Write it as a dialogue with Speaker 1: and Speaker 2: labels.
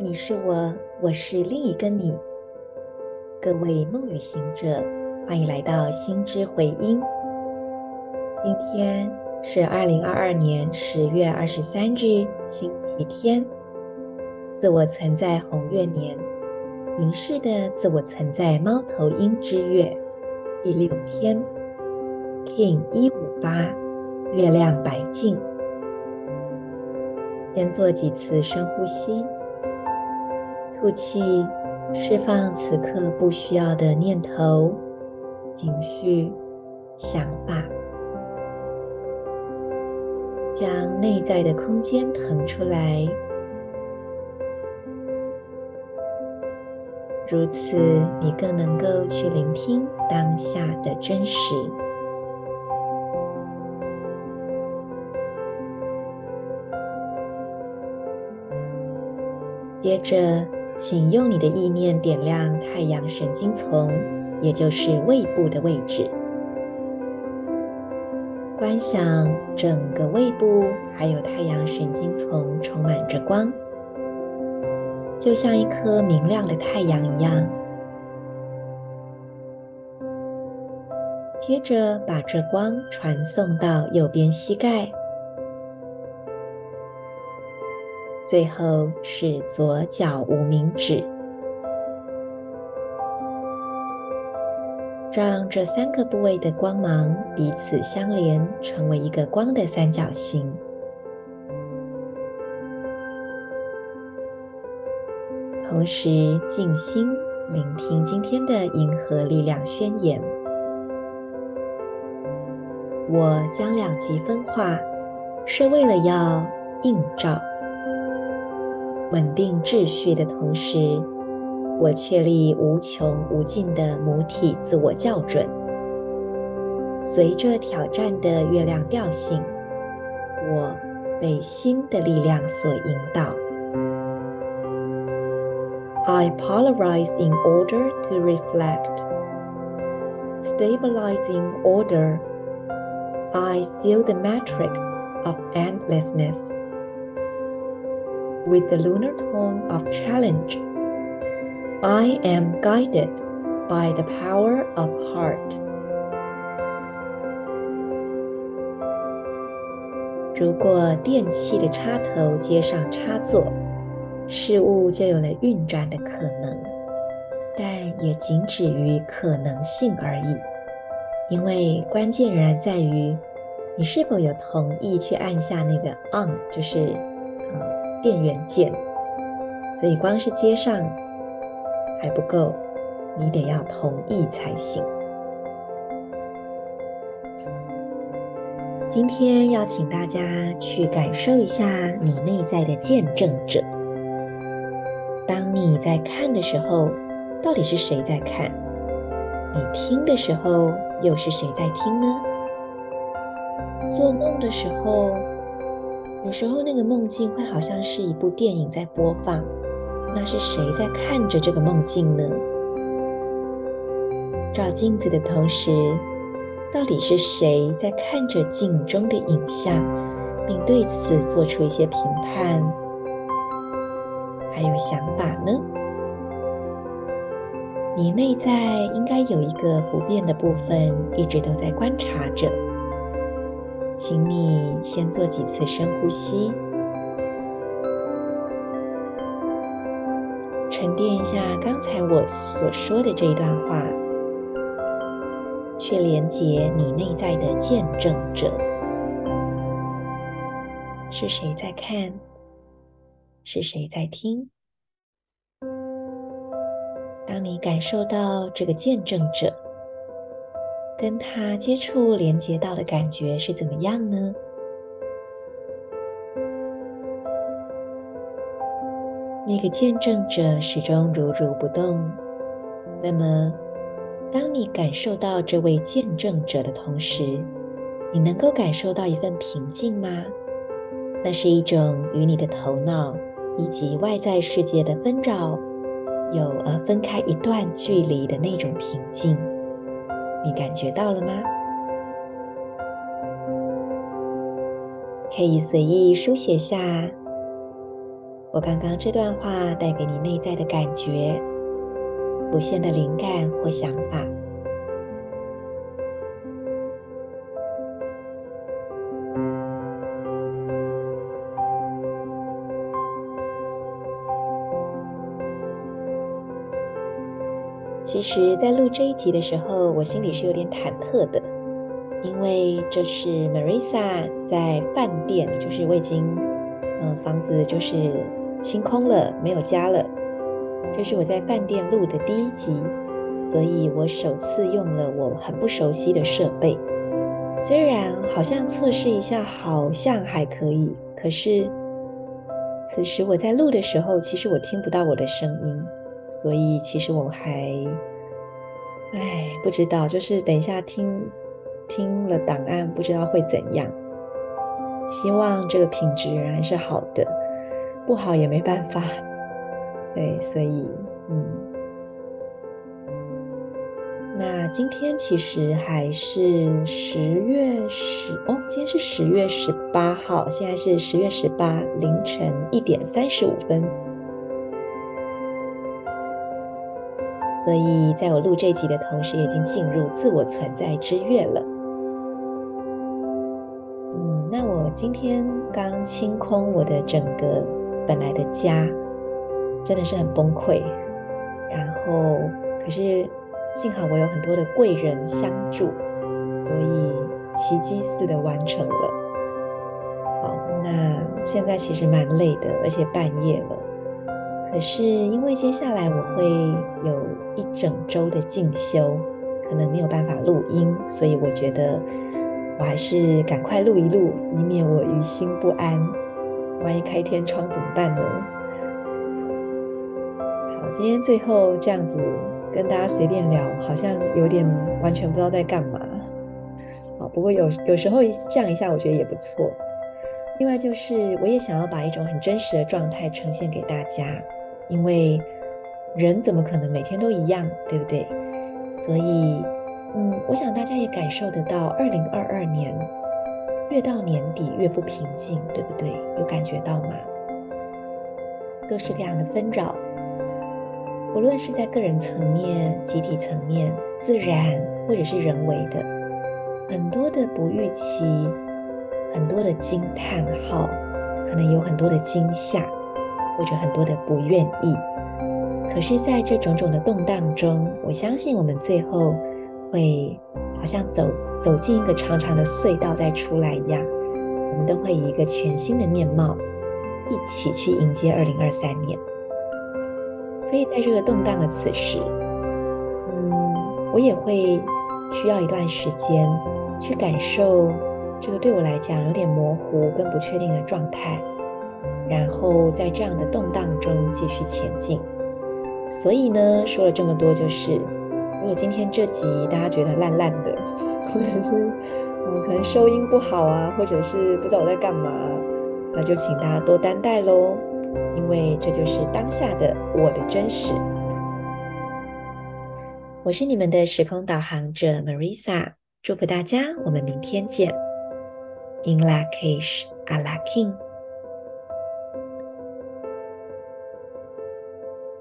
Speaker 1: 你是我，我是另一个你。各位梦与行者，欢迎来到心之回音。今天是二零二二年十月二十三日，星期天，自我存在红月年，形式的自我存在猫头鹰之月第六天，King 一五八，月亮白净。先做几次深呼吸，吐气，释放此刻不需要的念头、情绪、想法，将内在的空间腾出来。如此，你更能够去聆听当下的真实。接着，请用你的意念点亮太阳神经丛，也就是胃部的位置。观想整个胃部还有太阳神经丛充满着光，就像一颗明亮的太阳一样。接着，把这光传送到右边膝盖。最后是左脚无名指，让这三个部位的光芒彼此相连，成为一个光的三角形。同时静心聆听今天的银河力量宣言。我将两极分化，是为了要映照。稳定秩序的同时，我确立无穷无尽的母体自我校准。随着挑战的月亮调性，我被新的力量所引导。I polarize in order to reflect, stabilizing order. I seal the matrix of endlessness. With the lunar tone of challenge, I am guided by the power of heart. 如果电器的插头接上插座，事物就有了运转的可能，但也仅止于可能性而已。因为关键仍然在于你是否有同意去按下那个 on，就是。电源键，所以光是接上还不够，你得要同意才行。今天要请大家去感受一下你内在的见证者。当你在看的时候，到底是谁在看？你听的时候，又是谁在听呢？做梦的时候。有时候那个梦境会好像是一部电影在播放，那是谁在看着这个梦境呢？照镜子的同时，到底是谁在看着镜中的影像，并对此做出一些评判，还有想法呢？你内在应该有一个不变的部分，一直都在观察着。请你先做几次深呼吸，沉淀一下刚才我所说的这一段话，去连接你内在的见证者，是谁在看？是谁在听？当你感受到这个见证者，跟他接触、连接到的感觉是怎么样呢？那个见证者始终如如不动。那么，当你感受到这位见证者的同时，你能够感受到一份平静吗？那是一种与你的头脑以及外在世界的纷扰有呃分开一段距离的那种平静。你感觉到了吗？可以随意书写下我刚刚这段话带给你内在的感觉、无限的灵感或想法。其实，在录这一集的时候，我心里是有点忐忑的，因为这是 Marisa 在饭店，就是我已经，嗯，房子就是清空了，没有家了。这是我在饭店录的第一集，所以我首次用了我很不熟悉的设备。虽然好像测试一下，好像还可以，可是此时我在录的时候，其实我听不到我的声音。所以其实我还，哎，不知道，就是等一下听听了档案，不知道会怎样。希望这个品质仍然是好的，不好也没办法。对，所以，嗯，那今天其实还是十月十哦，今天是十月十八号，现在是十月十八凌晨一点三十五分。所以，在我录这集的同时，已经进入自我存在之月了。嗯，那我今天刚清空我的整个本来的家，真的是很崩溃。然后，可是幸好我有很多的贵人相助，所以奇迹似的完成了。好，那现在其实蛮累的，而且半夜了。可是因为接下来我会有一整周的进修，可能没有办法录音，所以我觉得我还是赶快录一录，以免我于心不安。万一开天窗怎么办呢？好，今天最后这样子跟大家随便聊，好像有点完全不知道在干嘛。好，不过有有时候这样一下，我觉得也不错。另外就是，我也想要把一种很真实的状态呈现给大家。因为人怎么可能每天都一样，对不对？所以，嗯，我想大家也感受得到，二零二二年越到年底越不平静，对不对？有感觉到吗？各式各样的纷扰，无论是在个人层面、集体层面、自然或者是人为的，很多的不预期，很多的惊叹号，可能有很多的惊吓。或者很多的不愿意，可是，在这种种的动荡中，我相信我们最后会好像走走进一个长长的隧道再出来一样，我们都会以一个全新的面貌一起去迎接二零二三年。所以，在这个动荡的此时，嗯，我也会需要一段时间去感受这个对我来讲有点模糊跟不确定的状态。然后在这样的动荡中继续前进。所以呢，说了这么多，就是如果今天这集大家觉得烂烂的，或者是嗯可能收音不好啊，或者是不知道我在干嘛，那就请大家多担待喽，因为这就是当下的我的真实。我是你们的时空导航者 Marisa，祝福大家，我们明天见。In Lak'ech Ala K'in